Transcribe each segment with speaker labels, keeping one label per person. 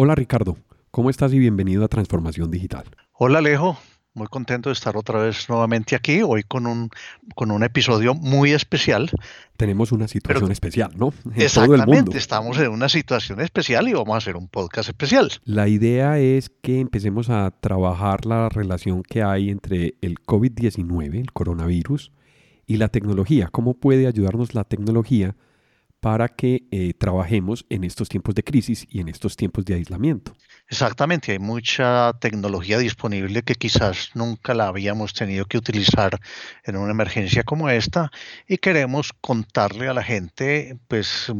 Speaker 1: Hola Ricardo, ¿cómo estás y bienvenido a Transformación Digital?
Speaker 2: Hola Alejo, muy contento de estar otra vez nuevamente aquí, hoy con un, con un episodio muy especial.
Speaker 1: Tenemos una situación especial, ¿no?
Speaker 2: En exactamente, estamos en una situación especial y vamos a hacer un podcast especial.
Speaker 1: La idea es que empecemos a trabajar la relación que hay entre el COVID-19, el coronavirus, y la tecnología. ¿Cómo puede ayudarnos la tecnología? Para que eh, trabajemos en estos tiempos de crisis y en estos tiempos de aislamiento.
Speaker 2: Exactamente, hay mucha tecnología disponible que quizás nunca la habíamos tenido que utilizar en una emergencia como esta y queremos contarle a la gente pues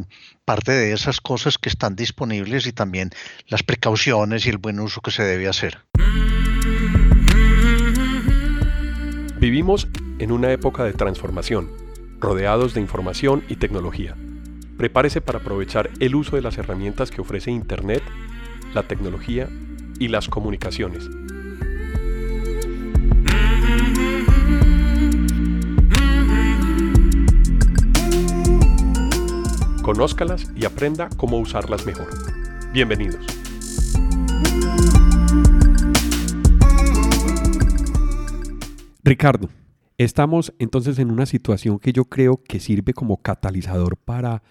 Speaker 2: parte de esas cosas que están disponibles y también las precauciones y el buen uso que se debe hacer.
Speaker 1: Vivimos en una época de transformación, rodeados de información y tecnología Prepárese para aprovechar el uso de las herramientas que ofrece Internet, la tecnología y las comunicaciones. Conózcalas y aprenda cómo usarlas mejor. Bienvenidos. Ricardo, estamos entonces en una situación que yo creo que sirve como catalizador para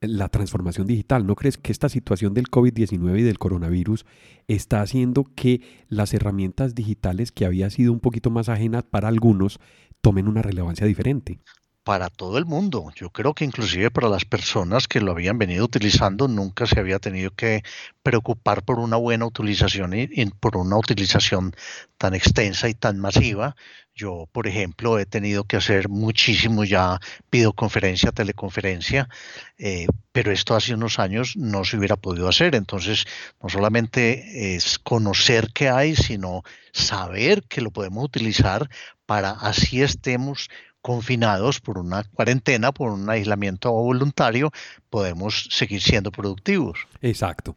Speaker 1: la transformación digital. ¿No crees que esta situación del COVID-19 y del coronavirus está haciendo que las herramientas digitales que había sido un poquito más ajenas para algunos tomen una relevancia diferente?
Speaker 2: Para todo el mundo. Yo creo que inclusive para las personas que lo habían venido utilizando nunca se había tenido que preocupar por una buena utilización y, por una utilización tan extensa y tan masiva. Yo, por ejemplo, he tenido que hacer muchísimo ya videoconferencia, teleconferencia, eh, pero esto hace unos años no se hubiera podido hacer. Entonces, no solamente es conocer qué hay, sino saber que lo podemos utilizar para así estemos confinados por una cuarentena, por un aislamiento voluntario, podemos seguir siendo productivos.
Speaker 1: Exacto.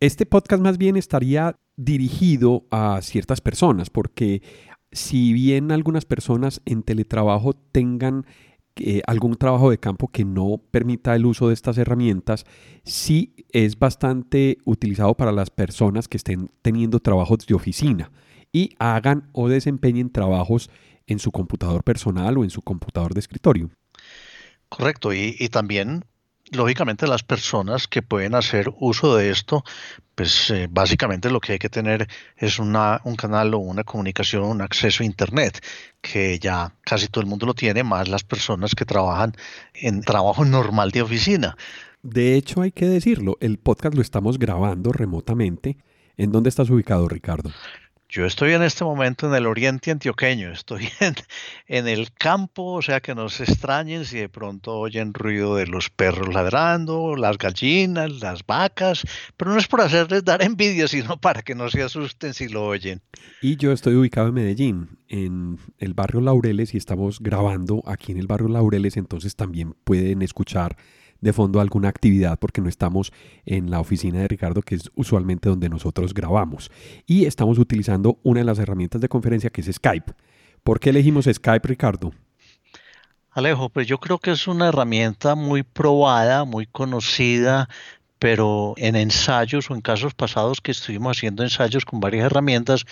Speaker 1: Este podcast más bien estaría dirigido a ciertas personas, porque si bien algunas personas en teletrabajo tengan eh, algún trabajo de campo que no permita el uso de estas herramientas, sí es bastante utilizado para las personas que estén teniendo trabajos de oficina y hagan o desempeñen trabajos en su computador personal o en su computador de escritorio.
Speaker 2: Correcto, y, también lógicamente las personas que pueden hacer uso de esto, pues eh, básicamente lo que hay que tener es una, un canal o una comunicación, un acceso a Internet, que ya casi todo el mundo lo tiene, más las personas que trabajan en trabajo normal de oficina.
Speaker 1: De hecho, hay que decirlo, el podcast lo estamos grabando remotamente. ¿En dónde estás ubicado, Ricardo?
Speaker 2: Yo estoy en este momento en el oriente antioqueño, estoy en, el campo, o sea que no se extrañen si de pronto oyen ruido de los perros ladrando, las gallinas, las vacas, pero no es por hacerles dar envidia, sino para que no se asusten si lo oyen.
Speaker 1: Y yo estoy ubicado en Medellín, en el barrio Laureles, y estamos grabando aquí en el barrio Laureles, entonces también pueden escuchar de fondo alguna actividad porque no estamos en la oficina de Ricardo, que es usualmente donde nosotros grabamos. Y estamos utilizando una de las herramientas de conferencia que es Skype. ¿Por qué elegimos Skype, Ricardo?
Speaker 2: Alejo, pues yo creo que es una herramienta muy probada, muy conocida, pero en ensayos o en casos pasados que estuvimos haciendo ensayos con varias herramientas,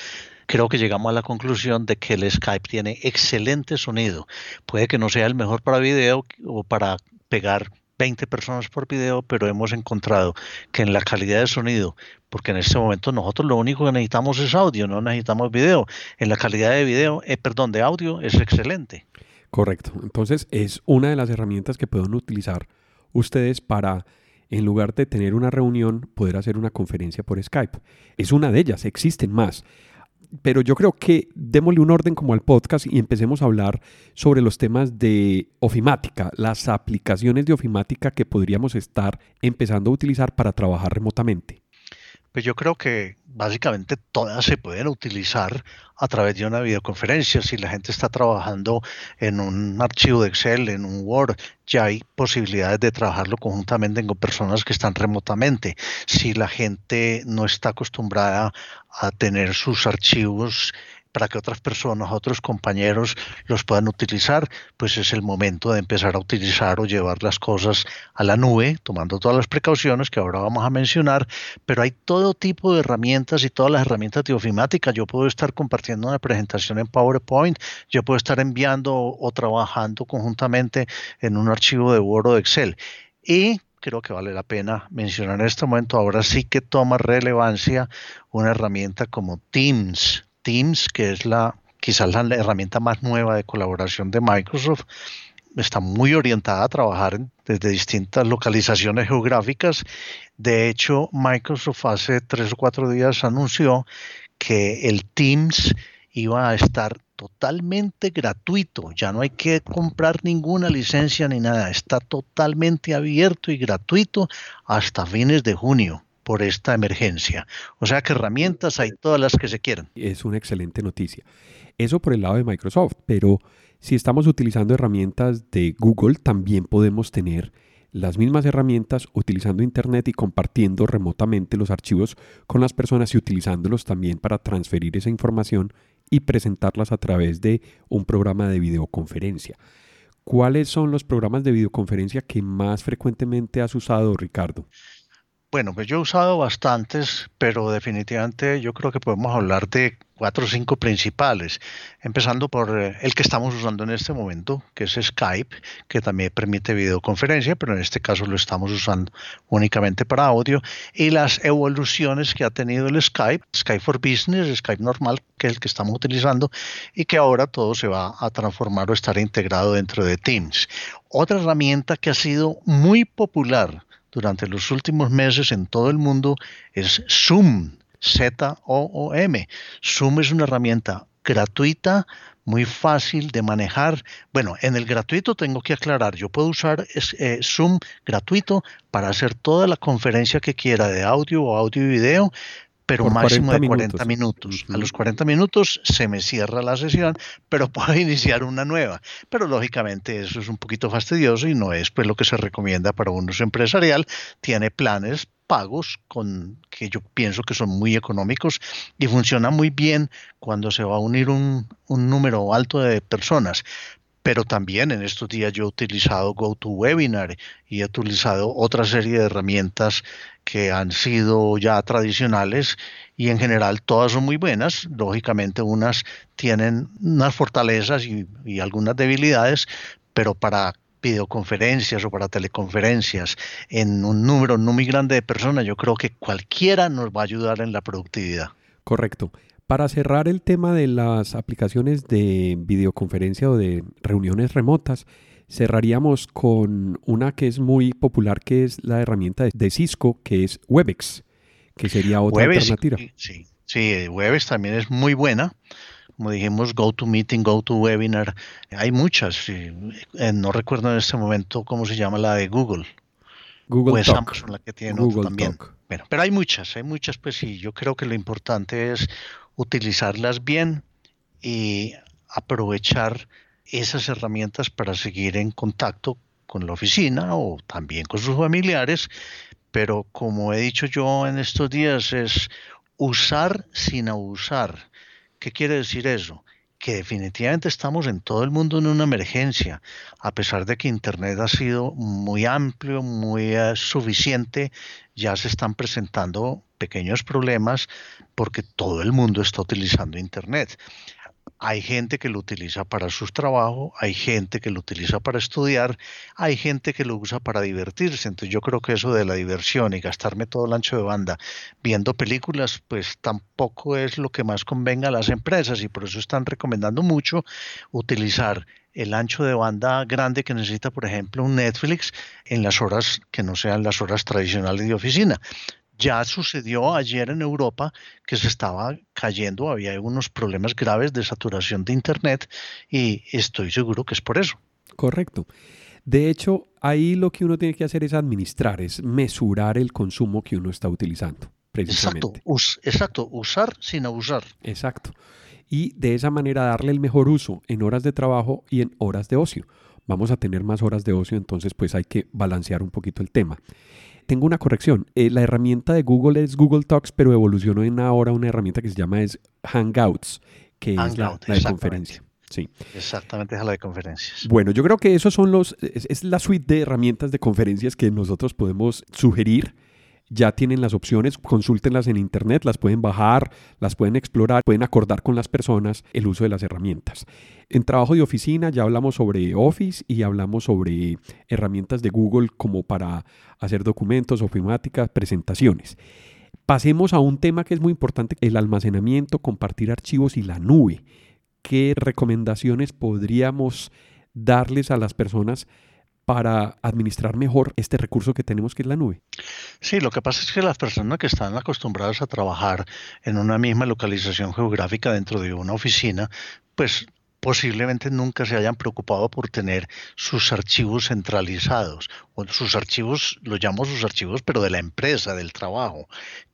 Speaker 2: creo que llegamos a la conclusión de que el Skype tiene excelente sonido. Puede que no sea el mejor para video o para pegar 20 personas por video, pero hemos encontrado que en la calidad de sonido, porque en este momento nosotros lo único que necesitamos es audio, no necesitamos video, en la calidad de video, eh, perdón, de audio es excelente.
Speaker 1: Correcto. Entonces es una de las herramientas que pueden utilizar ustedes para, en lugar de tener una reunión, poder hacer una conferencia por Skype. Es una de ellas, existen más pero yo creo que démosle un orden como al podcast y empecemos a hablar sobre los temas de ofimática, las aplicaciones de ofimática que podríamos estar empezando a utilizar para trabajar remotamente.
Speaker 2: Pues yo creo que básicamente todas se pueden utilizar a través de una videoconferencia. Si la gente está trabajando en un archivo de Excel, en un Word, ya hay posibilidades de trabajarlo conjuntamente con personas que están remotamente. Si la gente no está acostumbrada a tener sus archivos para que otras personas, otros compañeros los puedan utilizar, pues es el momento de empezar a utilizar o llevar las cosas a la nube, tomando todas las precauciones que ahora vamos a mencionar, pero hay todo tipo de herramientas y todas las herramientas de ofimática. Yo puedo estar compartiendo una presentación en PowerPoint, yo puedo estar enviando o, trabajando conjuntamente en un archivo de Word o de Excel. Y creo que vale la pena mencionar en este momento, ahora sí que toma relevancia una herramienta como Teams. Teams, que es la quizás la herramienta más nueva de colaboración de Microsoft, está muy orientada a trabajar desde distintas localizaciones geográficas. De hecho, Microsoft hace tres o cuatro días anunció que el Teams iba a estar totalmente gratuito, ya no hay que comprar ninguna licencia ni nada, está totalmente abierto y gratuito hasta fines de junio por esta emergencia. O sea que herramientas hay todas las que se quieran.
Speaker 1: Es una excelente noticia. Eso por el lado de Microsoft, pero si estamos utilizando herramientas de Google, también podemos tener las mismas herramientas utilizando Internet y compartiendo remotamente los archivos con las personas y utilizándolos también para transferir esa información y presentarlas a través de un programa de videoconferencia. ¿Cuáles son los programas de videoconferencia que más frecuentemente has usado, Ricardo?
Speaker 2: Bueno, pues yo he usado bastantes, pero definitivamente yo creo que podemos hablar de cuatro o cinco principales, empezando por eh, el que estamos usando en este momento, que es Skype, que también permite videoconferencia, pero en este caso lo estamos usando únicamente para audio, y las evoluciones que ha tenido el Skype, Skype for Business, Skype normal, que es el que estamos utilizando, y que ahora todo se va a transformar o estar integrado dentro de Teams. Otra herramienta que ha sido muy popular durante los últimos meses en todo el mundo es Zoom, Z-O-O-M. Zoom es una herramienta gratuita, muy fácil de manejar. Bueno, en el gratuito tengo que aclarar, yo puedo usar eh, Zoom gratuito para hacer toda la conferencia que quiera de audio o audio y video, pero un máximo de 40 minutos. A los 40 minutos se me cierra la sesión, pero puedo iniciar una nueva. Pero lógicamente eso es un poquito fastidioso y no es pues lo que se recomienda para un uso empresarial. Tiene planes pagos con que yo pienso que son muy económicos y funciona muy bien cuando se va a unir un, un número alto de personas pero también en estos días yo he utilizado GoToWebinar y he utilizado otra serie de herramientas que han sido ya tradicionales y en general todas son muy buenas. Lógicamente unas tienen unas fortalezas y, y algunas debilidades, pero para videoconferencias o para teleconferencias en un número no muy grande de personas, yo creo que cualquiera nos va a ayudar en la productividad.
Speaker 1: Correcto. Para cerrar el tema de las aplicaciones de videoconferencia o de reuniones remotas, cerraríamos con una que es muy popular, que es la herramienta de Cisco, que es Webex, que sería otra alternativa.
Speaker 2: Sí, sí, Webex también es muy buena. Como dijimos, GoToMeeting, GoToWebinar, hay muchas. Eh, no recuerdo en este momento cómo se llama la de Google.
Speaker 1: Google Talk.
Speaker 2: la que tiene Google también. Bueno, pero hay muchas, hay muchas, pues sí. Yo creo que lo importante es utilizarlas bien y aprovechar esas herramientas para seguir en contacto con la oficina o también con sus familiares, pero como he dicho yo en estos días es usar sin abusar. ¿Qué quiere decir eso? que definitivamente estamos en todo el mundo en una emergencia, a pesar de que Internet ha sido muy amplio, muy eh, suficiente, ya se están presentando pequeños problemas porque todo el mundo está utilizando Internet. Hay gente que lo utiliza para su trabajo, hay gente que lo utiliza para estudiar, hay gente que lo usa para divertirse. Entonces yo creo que eso de la diversión y gastarme todo el ancho de banda viendo películas, pues tampoco es lo que más convenga a las empresas y por eso están recomendando mucho utilizar el ancho de banda grande que necesita, por ejemplo, un Netflix en las horas que no sean las horas tradicionales de oficina. Ya sucedió ayer en Europa que se estaba cayendo, había unos problemas graves de saturación de Internet y estoy seguro que es por eso.
Speaker 1: Correcto. De hecho, ahí lo que uno tiene que hacer es administrar, es mesurar el consumo que uno está utilizando. Precisamente.
Speaker 2: Exacto, exacto, usar sin abusar.
Speaker 1: Exacto. Y de esa manera darle el mejor uso en horas de trabajo y en horas de ocio. Vamos a tener más horas de ocio, entonces pues hay que balancear un poquito el tema tengo una corrección. Eh, la herramienta de Google es Google Talks, pero evolucionó en ahora una herramienta que se llama es Hangouts, que es la, de conferencia. Sí.
Speaker 2: Exactamente, es la de conferencias.
Speaker 1: Bueno, yo creo que esos son los, es, la suite de herramientas de conferencias que nosotros podemos sugerir. Ya tienen las opciones, consúltenlas en internet, las pueden bajar, las pueden explorar, pueden acordar con las personas el uso de las herramientas. En trabajo de oficina ya hablamos sobre Office y hablamos sobre herramientas de Google como para hacer documentos, ofimáticas, presentaciones. Pasemos a un tema que es muy importante, el almacenamiento, compartir archivos y la nube qué recomendaciones podríamos darles a las personas para administrar mejor este recurso que tenemos que es la nube?
Speaker 2: Sí, lo que pasa es que las personas que están acostumbradas a trabajar en una misma localización geográfica dentro de una oficina, pues posiblemente nunca se hayan preocupado por tener sus archivos centralizados, o sus archivos, los llamo sus archivos, pero de la empresa, del trabajo,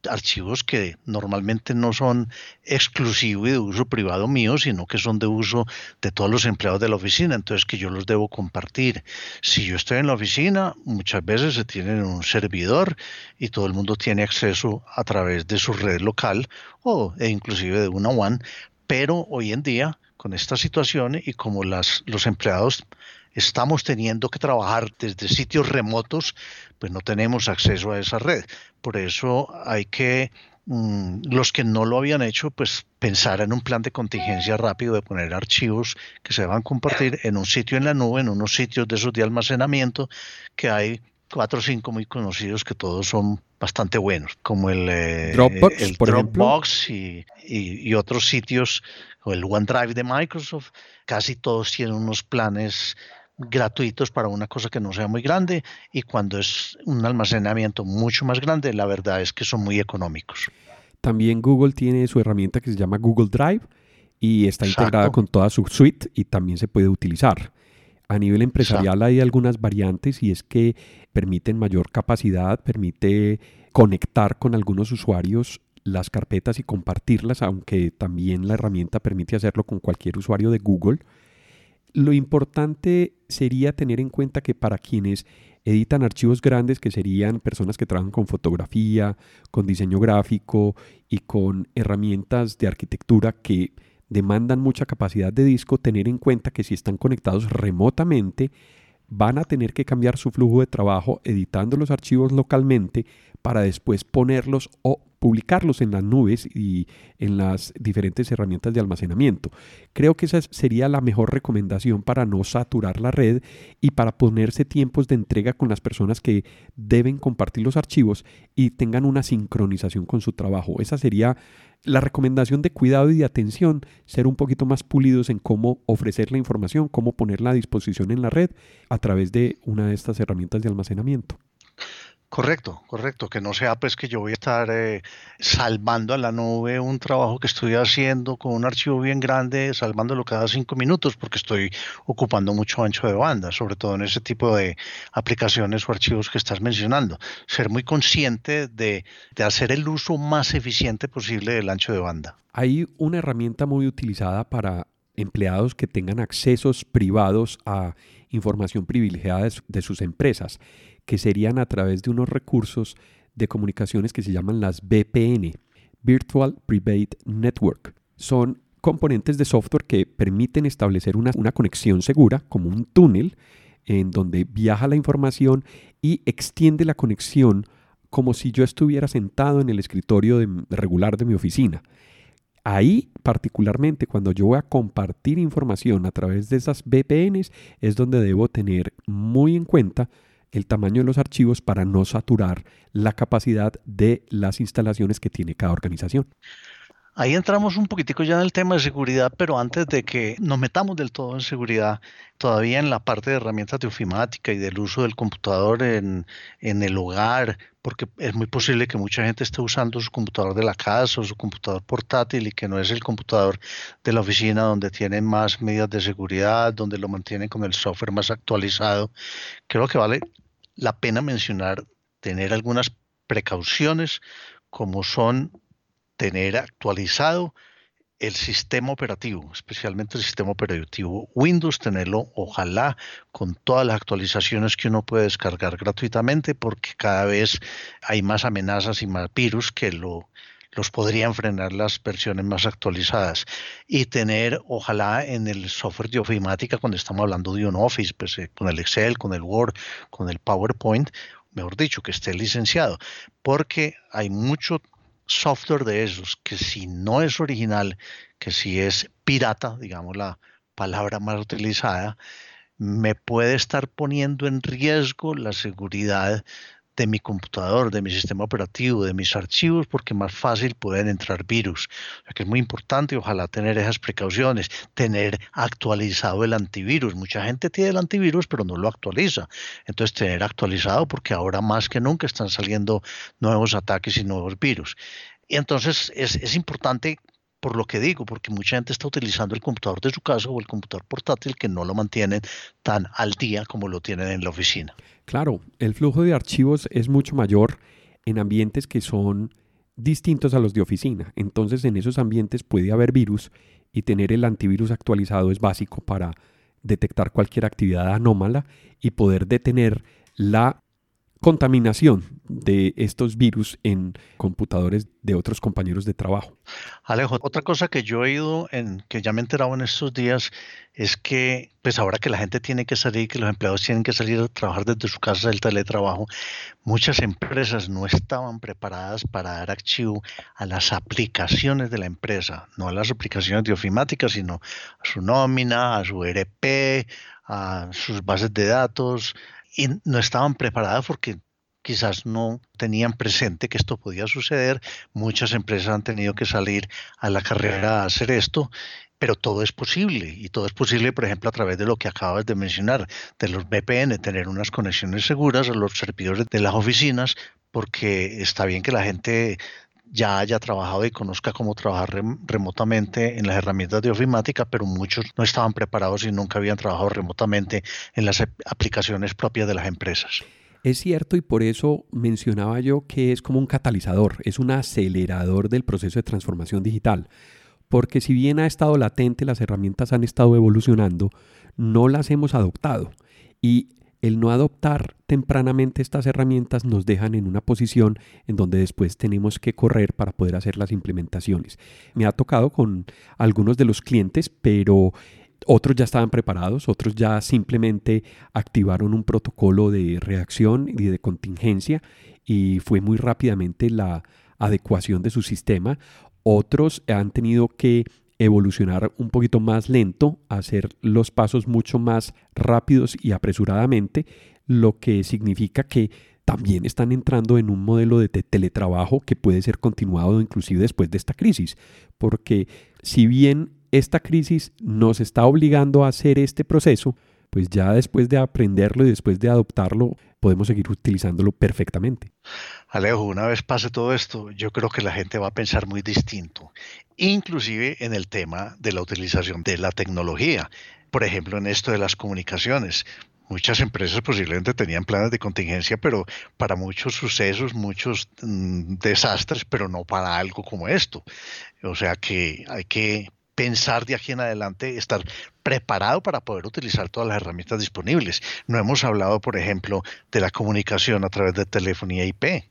Speaker 2: archivos que normalmente no son exclusivos y de uso privado mío, sino que son de uso de todos los empleados de la oficina, entonces que yo los debo compartir. Si yo estoy en la oficina, muchas veces se tiene un servidor y todo el mundo tiene acceso a través de su red local o e inclusive de una WAN, pero hoy en día con esta situación y como las, los empleados estamos teniendo que trabajar desde sitios remotos, pues no tenemos acceso a esa red. Por eso hay que, mm, los que no lo habían hecho, pues pensar en un plan de contingencia rápido de poner archivos que se van a compartir en un sitio en la nube, en unos sitios de esos de almacenamiento que hay cuatro o cinco muy conocidos que todos son bastante buenos, como el
Speaker 1: eh, Dropbox,
Speaker 2: el Dropbox y, y, y, otros sitios o el OneDrive de Microsoft, casi todos tienen unos planes gratuitos para una cosa que no sea muy grande y cuando es un almacenamiento mucho más grande, la verdad es que son muy económicos.
Speaker 1: También Google tiene su herramienta que se llama Google Drive y está integrada con toda su suite y también se puede utilizar. A nivel empresarial hay algunas variantes y es que permiten mayor capacidad, permite conectar con algunos usuarios las carpetas y compartirlas, aunque también la herramienta permite hacerlo con cualquier usuario de Google. Lo importante sería tener en cuenta que para quienes editan archivos grandes, que serían personas que trabajan con fotografía, con diseño gráfico y con herramientas de arquitectura que demandan mucha capacidad de disco, tener en cuenta que si están conectados remotamente, van a tener que cambiar su flujo de trabajo editando los archivos localmente para después ponerlos o publicarlos en las nubes y en las diferentes herramientas de almacenamiento. Creo que esa sería la mejor recomendación para no saturar la red y para ponerse tiempos de entrega con las personas que deben compartir los archivos y tengan una sincronización con su trabajo. Esa sería la recomendación de cuidado y de atención, ser un poquito más pulidos en cómo ofrecer la información, cómo ponerla a disposición en la red a través de una de estas herramientas de almacenamiento.
Speaker 2: Correcto, correcto, que no sea pues que yo voy a estar eh, salvando a la nube un trabajo que estoy haciendo con un archivo bien grande, salvándolo cada cinco minutos porque estoy ocupando mucho ancho de banda, sobre todo en ese tipo de aplicaciones o archivos que estás mencionando. Ser muy consciente de, de hacer el uso más eficiente posible del ancho de banda.
Speaker 1: Hay una herramienta muy utilizada para empleados que tengan accesos privados a información privilegiada de sus empresas que serían a través de unos recursos de comunicaciones que se llaman las VPN, Virtual Private Network. Son componentes de software que permiten establecer una, una conexión segura, como un túnel, en donde viaja la información y extiende la conexión como si yo estuviera sentado en el escritorio regular de mi oficina. Ahí, particularmente, cuando yo voy a compartir información a través de esas VPNs, es donde debo tener muy en cuenta el tamaño de los archivos para no saturar la capacidad de las instalaciones que tiene cada organización.
Speaker 2: Ahí entramos un poquitico ya en el tema de seguridad, pero antes de que nos metamos del todo en seguridad, todavía en la parte de herramientas de ofimática y del uso del computador en, en el hogar, porque es muy posible que mucha gente esté usando su computador de la casa o su computador portátil y que no es el computador de la oficina donde tienen más medidas de seguridad, donde lo mantienen con el software más actualizado. Creo que vale la pena mencionar tener algunas precauciones como son tener actualizado el sistema operativo, especialmente el sistema operativo Windows, tenerlo ojalá con todas las actualizaciones que uno puede descargar gratuitamente porque cada vez hay más amenazas y más virus que lo, los podrían frenar las versiones más actualizadas. Y tener, ojalá en el software de ofimática, cuando estamos hablando de un Office, pues eh, con el Excel, con el Word, con el PowerPoint, mejor dicho, que esté licenciado, porque hay mucho software de esos que si no es original, que si es pirata, digamos la palabra más utilizada, me puede estar poniendo en riesgo la seguridad de mi computador, de mi sistema operativo, de mis archivos, porque más fácil pueden entrar virus. O sea que es muy importante, ojalá tener esas precauciones, tener actualizado el antivirus. Mucha gente tiene el antivirus, pero no lo actualiza. Entonces, tener actualizado, porque ahora más que nunca están saliendo nuevos ataques y nuevos virus. Y entonces es, es importante por lo que digo, porque mucha gente está utilizando el computador de su casa o el computador portátil que no lo mantienen tan al día como lo tienen en la oficina.
Speaker 1: Claro, el flujo de archivos es mucho mayor en ambientes que son distintos a los de oficina. Entonces en esos ambientes puede haber virus y tener el antivirus actualizado es básico para detectar cualquier actividad anómala y poder detener la contaminación de estos virus en computadores de otros compañeros de trabajo.
Speaker 2: Alejo, otra cosa que yo he oído, en, que ya me he enterado en estos días, es que pues ahora que la gente tiene que salir, que los empleados tienen que salir a trabajar desde su casa del teletrabajo, muchas empresas no estaban preparadas para dar archivo a las aplicaciones de la empresa, no a las aplicaciones de ofimática, sino a su nómina, a su ERP, a sus bases de datos, y no estaban preparadas porque quizás no tenían presente que esto podía suceder. Muchas empresas han tenido que salir a la carrera a hacer esto, pero todo es posible y todo es posible, por ejemplo, a través de lo que acabas de mencionar, de los VPN, tener unas conexiones seguras a los servidores de las oficinas, porque está bien que la gente ya haya trabajado y conozca cómo trabajar remotamente en las herramientas de ofimática, pero muchos no estaban preparados y nunca habían trabajado remotamente en las aplicaciones propias de las empresas.
Speaker 1: Es cierto y por eso mencionaba yo que es como un catalizador, es un acelerador del proceso de transformación digital, porque si bien ha estado latente, las herramientas han estado evolucionando, no las hemos adoptado y el no adoptar tempranamente estas herramientas nos dejan en una posición en donde después tenemos que correr para poder hacer las implementaciones. Me ha tocado con algunos de los clientes, pero otros ya estaban preparados, otros ya simplemente activaron un protocolo de reacción y de contingencia y fue muy rápidamente la adecuación de su sistema. Otros han tenido que evolucionar un poquito más lento, hacer los pasos mucho más rápidos y apresuradamente, lo que significa que también están entrando en un modelo de teletrabajo que puede ser continuado inclusive después de esta crisis, porque si bien esta crisis nos está obligando a hacer este proceso, pues ya después de aprenderlo y después de adoptarlo, podemos seguir utilizándolo perfectamente.
Speaker 2: Alejo, una vez pase todo esto, yo creo que la gente va a pensar muy distinto, inclusive en el tema de la utilización de la tecnología. Por ejemplo, en esto de las comunicaciones. Muchas empresas posiblemente tenían planes de contingencia, pero para muchos sucesos, muchos mm, desastres, pero no para algo como esto. O sea que hay que pensar de aquí en adelante, estar preparado para poder utilizar todas las herramientas disponibles. No hemos hablado, por ejemplo, de la comunicación a través de telefonía IP.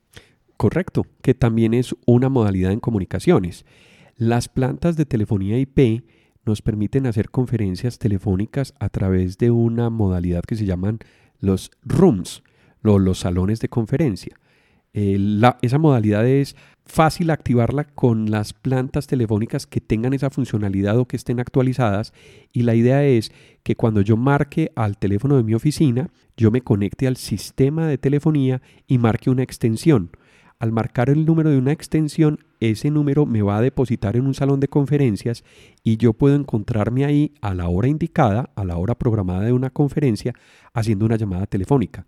Speaker 1: Correcto, que también es una modalidad en comunicaciones. Las plantas de telefonía IP nos permiten hacer conferencias telefónicas a través de una modalidad que se llaman los rooms, los salones de conferencia. Eh, esa modalidad es fácil activarla con las plantas telefónicas que tengan esa funcionalidad o que estén actualizadas y la idea es que cuando yo marque al teléfono de mi oficina, yo me conecte al sistema de telefonía y marque una extensión. Al marcar el número de una extensión, ese número me va a depositar en un salón de conferencias y yo puedo encontrarme ahí a la hora indicada, a la hora programada de una conferencia, haciendo una llamada telefónica.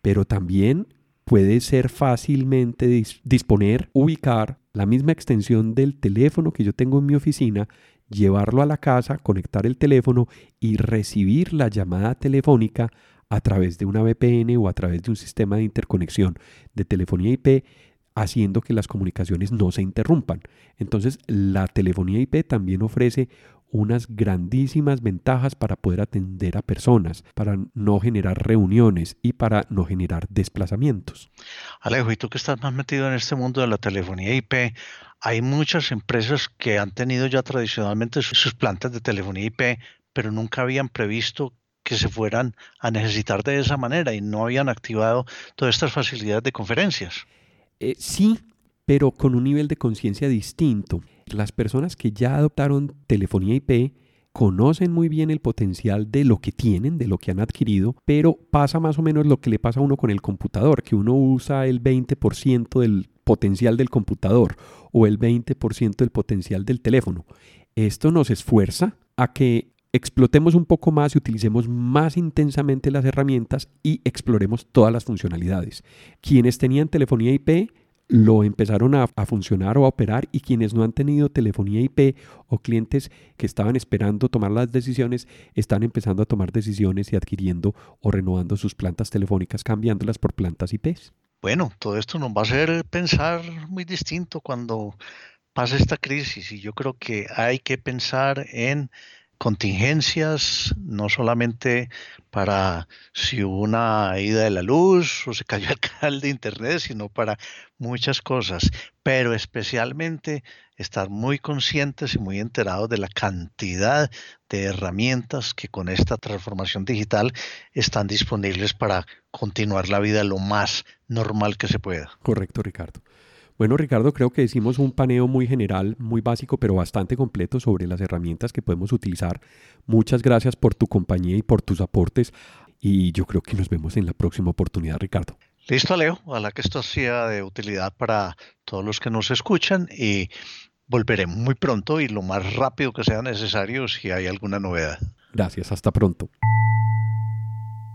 Speaker 1: Pero también puede ser fácilmente disponer, ubicar la misma extensión del teléfono que yo tengo en mi oficina, llevarlo a la casa, conectar el teléfono y recibir la llamada telefónica a través de una VPN o a través de un sistema de interconexión de telefonía IP haciendo que las comunicaciones no se interrumpan. Entonces, la telefonía IP también ofrece unas grandísimas ventajas para poder atender a personas, para no generar reuniones y para no generar desplazamientos.
Speaker 2: Alejo, y tú que estás más metido en este mundo de la telefonía IP, Hay muchas empresas que han tenido ya tradicionalmente sus plantas de telefonía IP, pero nunca habían previsto que se fueran a necesitar de esa manera y no habían activado todas estas facilidades de conferencias.
Speaker 1: Eh, sí, pero con un nivel de conciencia distinto. Las personas que ya adoptaron telefonía IP conocen muy bien el potencial de lo que tienen, de lo que han adquirido, pero pasa más o menos lo que le pasa a uno con el computador, que uno usa el 20% del potencial del computador o el 20% del potencial del teléfono. Esto nos esfuerza a que explotemos un poco más y utilicemos más intensamente las herramientas y exploremos todas las funcionalidades. Quienes tenían telefonía IP lo empezaron a, funcionar o a operar y quienes no han tenido telefonía IP o clientes que estaban esperando tomar las decisiones están empezando a tomar decisiones y adquiriendo o renovando sus plantas telefónicas cambiándolas por plantas IP.
Speaker 2: Bueno, todo esto nos va a hacer pensar muy distinto cuando pase esta crisis y yo creo que hay que pensar en contingencias, no solamente para si hubo una ida de la luz o se cayó el canal de internet, sino para muchas cosas, pero especialmente estar muy conscientes y muy enterados de la cantidad de herramientas que con esta transformación digital están disponibles para continuar la vida lo más normal que se pueda.
Speaker 1: Correcto, Ricardo. Bueno, Ricardo, creo que hicimos un paneo muy general, muy básico, pero bastante completo sobre las herramientas que podemos utilizar. Muchas gracias por tu compañía y por tus aportes y yo creo que nos vemos en la próxima oportunidad, Ricardo.
Speaker 2: Listo, Leo. Ojalá que esto sea de utilidad para todos los que nos escuchan y volveremos muy pronto y lo más rápido que sea necesario si hay alguna novedad.
Speaker 1: Gracias, hasta pronto.